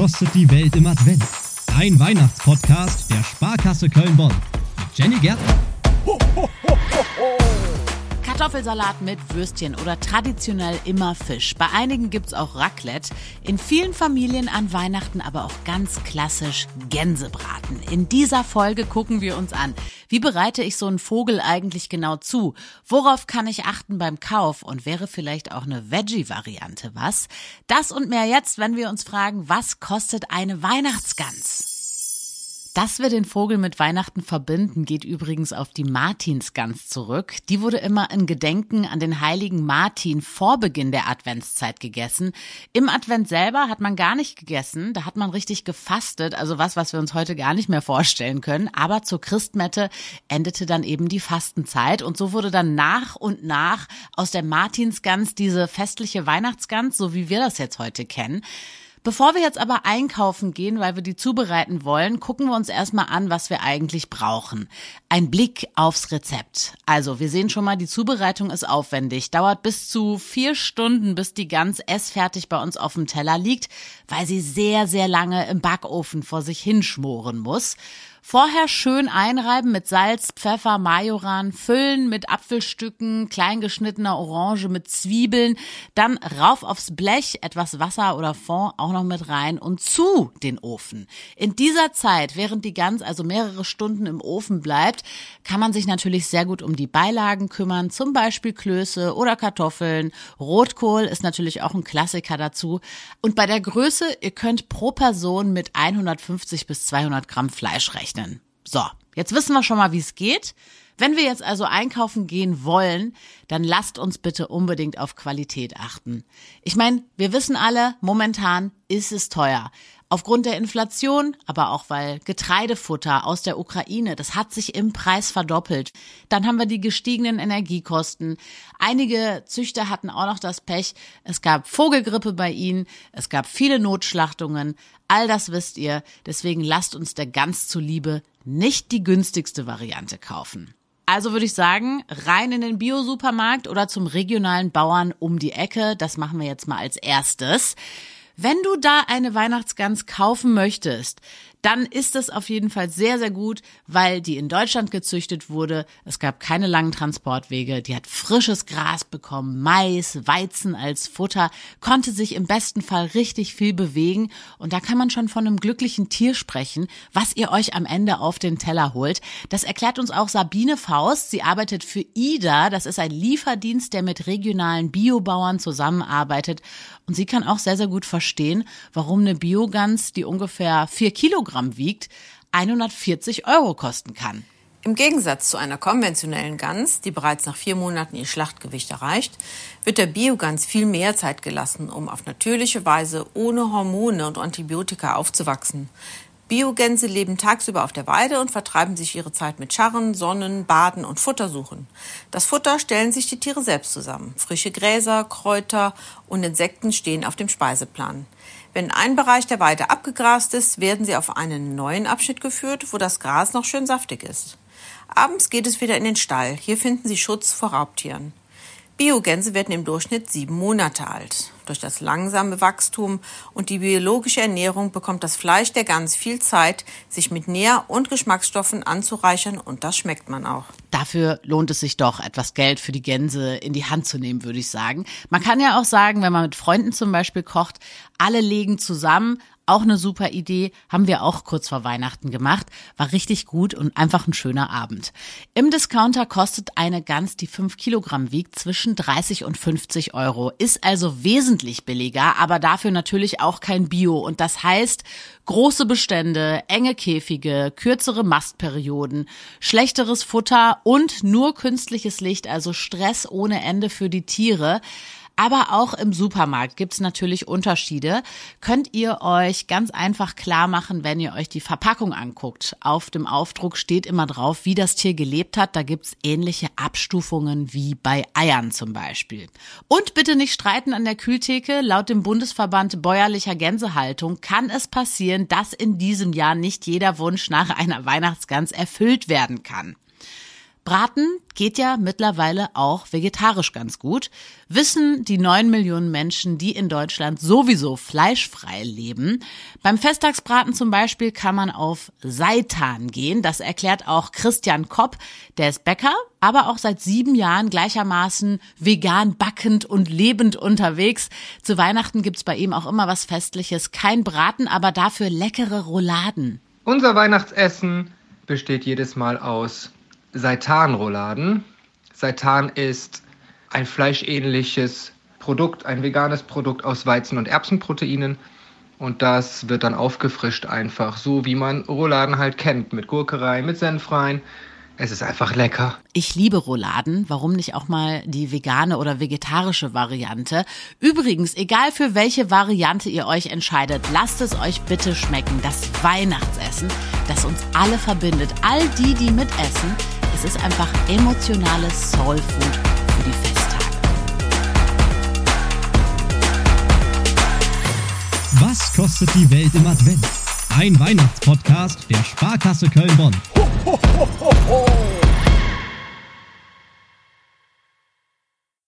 kostet die Welt im Advent? Ein Weihnachtspodcast der Sparkasse Köln-Bonn mit Jenny Gärtner. Kartoffelsalat mit Würstchen oder traditionell immer Fisch. Bei einigen gibt's auch Raclette. In vielen Familien an Weihnachten aber auch ganz klassisch Gänsebraten. In dieser Folge gucken wir uns an, wie bereite ich so einen Vogel eigentlich genau zu? Worauf kann ich achten beim Kauf? Und wäre vielleicht auch eine Veggie-Variante was? Das und mehr jetzt, wenn wir uns fragen, was kostet eine Weihnachtsgans? Dass wir den Vogel mit Weihnachten verbinden, geht übrigens auf die Martinsgans zurück. Die wurde immer in Gedenken an den heiligen Martin vor Beginn der Adventszeit gegessen. Im Advent selber hat man gar nicht gegessen, da hat man richtig gefastet, also was, was wir uns heute gar nicht mehr vorstellen können. Aber zur Christmette endete dann eben die Fastenzeit und so wurde dann nach und nach aus der Martinsgans diese festliche Weihnachtsgans, so wie wir das jetzt heute kennen. Bevor wir jetzt aber einkaufen gehen, weil wir die zubereiten wollen, gucken wir uns erstmal an, was wir eigentlich brauchen. Ein Blick aufs Rezept. Also, wir sehen schon mal, die Zubereitung ist aufwendig. Dauert bis zu vier Stunden, bis die Gans essfertig bei uns auf dem Teller liegt, weil sie sehr, sehr lange im Backofen vor sich hinschmoren muss. Vorher schön einreiben mit Salz, Pfeffer, Majoran, füllen mit Apfelstücken, kleingeschnittener Orange mit Zwiebeln, dann rauf aufs Blech, etwas Wasser oder Fond auch noch mit rein und zu den Ofen. In dieser Zeit, während die Gans also mehrere Stunden im Ofen bleibt, kann man sich natürlich sehr gut um die Beilagen kümmern, zum Beispiel Klöße oder Kartoffeln. Rotkohl ist natürlich auch ein Klassiker dazu. Und bei der Größe, ihr könnt pro Person mit 150 bis 200 Gramm Fleisch rechnen rechnen. So, jetzt wissen wir schon mal, wie es geht. Wenn wir jetzt also einkaufen gehen wollen, dann lasst uns bitte unbedingt auf Qualität achten. Ich meine, wir wissen alle, momentan ist es teuer. Aufgrund der Inflation, aber auch weil Getreidefutter aus der Ukraine, das hat sich im Preis verdoppelt. Dann haben wir die gestiegenen Energiekosten. Einige Züchter hatten auch noch das Pech. Es gab Vogelgrippe bei ihnen. Es gab viele Notschlachtungen. All das wisst ihr. Deswegen lasst uns der ganz zuliebe nicht die günstigste Variante kaufen. Also würde ich sagen, rein in den Biosupermarkt oder zum regionalen Bauern um die Ecke. Das machen wir jetzt mal als erstes. Wenn du da eine Weihnachtsgans kaufen möchtest, dann ist das auf jeden Fall sehr, sehr gut, weil die in Deutschland gezüchtet wurde. Es gab keine langen Transportwege. Die hat frisches Gras bekommen, Mais, Weizen als Futter, konnte sich im besten Fall richtig viel bewegen. Und da kann man schon von einem glücklichen Tier sprechen, was ihr euch am Ende auf den Teller holt. Das erklärt uns auch Sabine Faust. Sie arbeitet für IDA. Das ist ein Lieferdienst, der mit regionalen Biobauern zusammenarbeitet. Und sie kann auch sehr, sehr gut verstehen, warum eine Biogans, die ungefähr vier Kilogramm Kilogramm wiegt, 140 Euro kosten kann. Im Gegensatz zu einer konventionellen Gans, die bereits nach vier Monaten ihr Schlachtgewicht erreicht, wird der Biogans viel mehr Zeit gelassen, um auf natürliche Weise ohne Hormone und Antibiotika aufzuwachsen. Biogänse leben tagsüber auf der Weide und vertreiben sich ihre Zeit mit Scharren, Sonnen, Baden und Futtersuchen. Das Futter stellen sich die Tiere selbst zusammen. Frische Gräser, Kräuter und Insekten stehen auf dem Speiseplan. Wenn ein Bereich der Weide abgegrast ist, werden sie auf einen neuen Abschnitt geführt, wo das Gras noch schön saftig ist. Abends geht es wieder in den Stall. Hier finden sie Schutz vor Raubtieren. Biogänse werden im Durchschnitt sieben Monate alt. Durch das langsame Wachstum und die biologische Ernährung bekommt das Fleisch der Gans viel Zeit, sich mit Nähr- und Geschmacksstoffen anzureichern und das schmeckt man auch. Dafür lohnt es sich doch, etwas Geld für die Gänse in die Hand zu nehmen, würde ich sagen. Man kann ja auch sagen, wenn man mit Freunden zum Beispiel kocht, alle legen zusammen, auch eine super Idee, haben wir auch kurz vor Weihnachten gemacht. War richtig gut und einfach ein schöner Abend. Im Discounter kostet eine Gans, die fünf Kilogramm wiegt, zwischen 30 und 50 Euro. Ist also wesentlich billiger, aber dafür natürlich auch kein Bio. Und das heißt, große Bestände, enge Käfige, kürzere Mastperioden, schlechteres Futter und nur künstliches Licht, also Stress ohne Ende für die Tiere. Aber auch im Supermarkt gibt's natürlich Unterschiede. Könnt ihr euch ganz einfach klar machen, wenn ihr euch die Verpackung anguckt. Auf dem Aufdruck steht immer drauf, wie das Tier gelebt hat. Da gibt's ähnliche Abstufungen wie bei Eiern zum Beispiel. Und bitte nicht streiten an der Kühltheke. Laut dem Bundesverband bäuerlicher Gänsehaltung kann es passieren, dass in diesem Jahr nicht jeder Wunsch nach einer Weihnachtsgans erfüllt werden kann. Braten geht ja mittlerweile auch vegetarisch ganz gut. Wissen die neun Millionen Menschen, die in Deutschland sowieso fleischfrei leben. Beim Festtagsbraten zum Beispiel kann man auf Seitan gehen. Das erklärt auch Christian Kopp. Der ist Bäcker, aber auch seit sieben Jahren gleichermaßen vegan backend und lebend unterwegs. Zu Weihnachten gibt's bei ihm auch immer was Festliches. Kein Braten, aber dafür leckere Rouladen. Unser Weihnachtsessen besteht jedes Mal aus Seitanrouladen. Seitan ist ein fleischähnliches Produkt, ein veganes Produkt aus Weizen- und Erbsenproteinen. Und das wird dann aufgefrischt einfach, so wie man Rouladen halt kennt, mit Gurke rein, mit Senf rein. Es ist einfach lecker. Ich liebe Rouladen. Warum nicht auch mal die vegane oder vegetarische Variante? Übrigens, egal für welche Variante ihr euch entscheidet, lasst es euch bitte schmecken. Das Weihnachtsessen, das uns alle verbindet. All die, die mitessen, es ist einfach emotionales Soul Food für die Festtage. Was kostet die Welt im Advent? Ein Weihnachtspodcast der Sparkasse Köln-Bonn. Ho, ho, ho, ho.